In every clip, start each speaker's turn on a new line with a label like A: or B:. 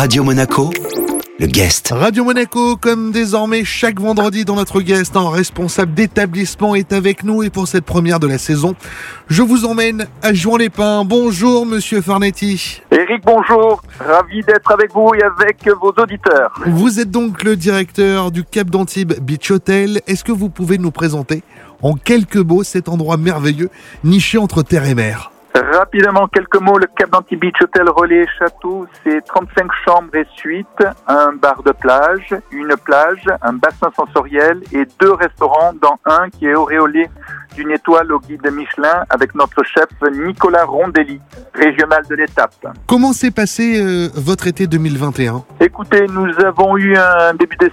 A: Radio Monaco, le guest.
B: Radio Monaco, comme désormais chaque vendredi dans notre guest, un responsable d'établissement est avec nous et pour cette première de la saison, je vous emmène à Jouan-les-Pins. Bonjour Monsieur Farnetti.
C: Eric, bonjour. Ravi d'être avec vous et avec vos auditeurs.
B: Vous êtes donc le directeur du Cap d'Antibes Beach Hotel. Est-ce que vous pouvez nous présenter en quelques mots cet endroit merveilleux niché entre terre et mer?
C: Rapidement, quelques mots. Le Cap d'Antibes Beach Hotel Relais Château, c'est 35 chambres et suites, un bar de plage, une plage, un bassin sensoriel et deux restaurants, dont un qui est auréolé d'une étoile au guide Michelin avec notre chef Nicolas Rondelli, régional de l'étape.
B: Comment s'est passé euh, votre été 2021
C: Écoutez, nous avons eu un début de,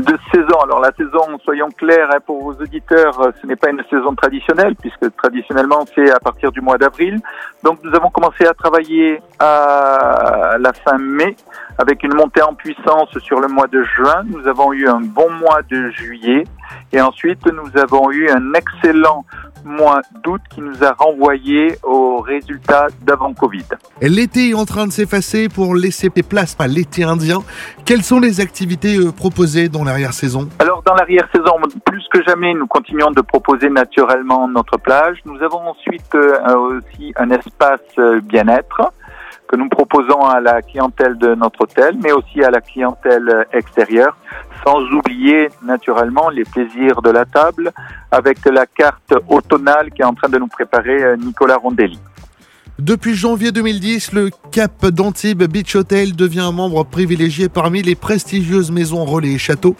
C: de saison. Alors la saison, soyons clairs, hein, pour vos auditeurs, ce n'est pas une saison traditionnelle puisque traditionnellement c'est à partir du mois d'avril. Donc nous avons commencé à travailler à la fin mai avec une montée en puissance sur le mois de juin. Nous avons eu un bon mois de juillet et ensuite nous avons eu un excellent mois d'août qui nous a renvoyé aux résultats d'avant Covid.
B: L'été est en train de s'effacer pour laisser place à l'été indien. Quelles sont les activités euh, proposées dans l'arrière-saison?
C: Dans l'arrière-saison, plus que jamais, nous continuons de proposer naturellement notre plage. Nous avons ensuite euh, aussi un espace euh, bien-être que nous proposons à la clientèle de notre hôtel, mais aussi à la clientèle extérieure, sans oublier naturellement les plaisirs de la table avec la carte automnale qui est en train de nous préparer euh, Nicolas Rondelli.
B: Depuis janvier 2010, le Cap d'Antibes Beach Hotel devient un membre privilégié parmi les prestigieuses maisons relais et châteaux.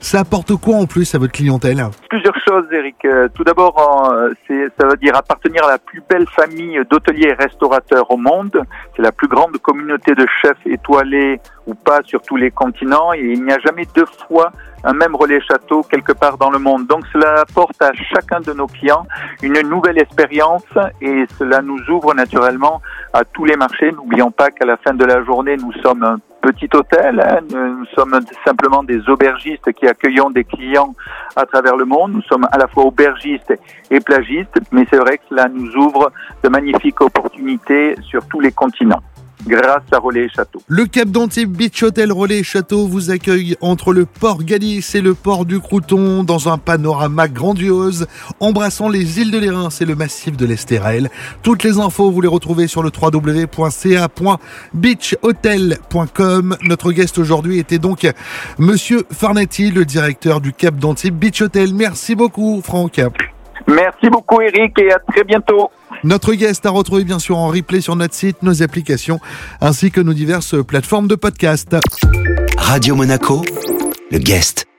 B: Ça apporte quoi en plus à votre clientèle?
C: Plusieurs choses, Eric. Euh, tout d'abord, euh, ça veut dire appartenir à la plus belle famille d'hôteliers et restaurateurs au monde. C'est la plus grande communauté de chefs étoilés ou pas sur tous les continents et il n'y a jamais deux fois un même relais château quelque part dans le monde. Donc cela apporte à chacun de nos clients une nouvelle expérience et cela nous ouvre naturellement à tous les marchés. N'oublions pas qu'à la fin de la journée, nous sommes un petit hôtel. Hein. Nous sommes simplement des aubergistes qui accueillons des clients à travers le monde. Nous sommes à la fois aubergistes et plagistes, mais c'est vrai que cela nous ouvre de magnifiques opportunités sur tous les continents grâce à Relais et Château.
B: Le Cap d'Antibes Beach Hotel Relais et Château vous accueille entre le port Galice et le port du Crouton dans un panorama grandiose embrassant les îles de l'Érins et le massif de l'Estérel. Toutes les infos, vous les retrouvez sur le www.ca.beachhotel.com. Notre guest aujourd'hui était donc Monsieur Farnetti, le directeur du Cap d'Antibes Beach Hotel. Merci beaucoup, Franck.
C: Merci beaucoup, Eric, et à très bientôt.
B: Notre guest a retrouvé bien sûr en replay sur notre site, nos applications, ainsi que nos diverses plateformes de podcast.
A: Radio Monaco, le guest.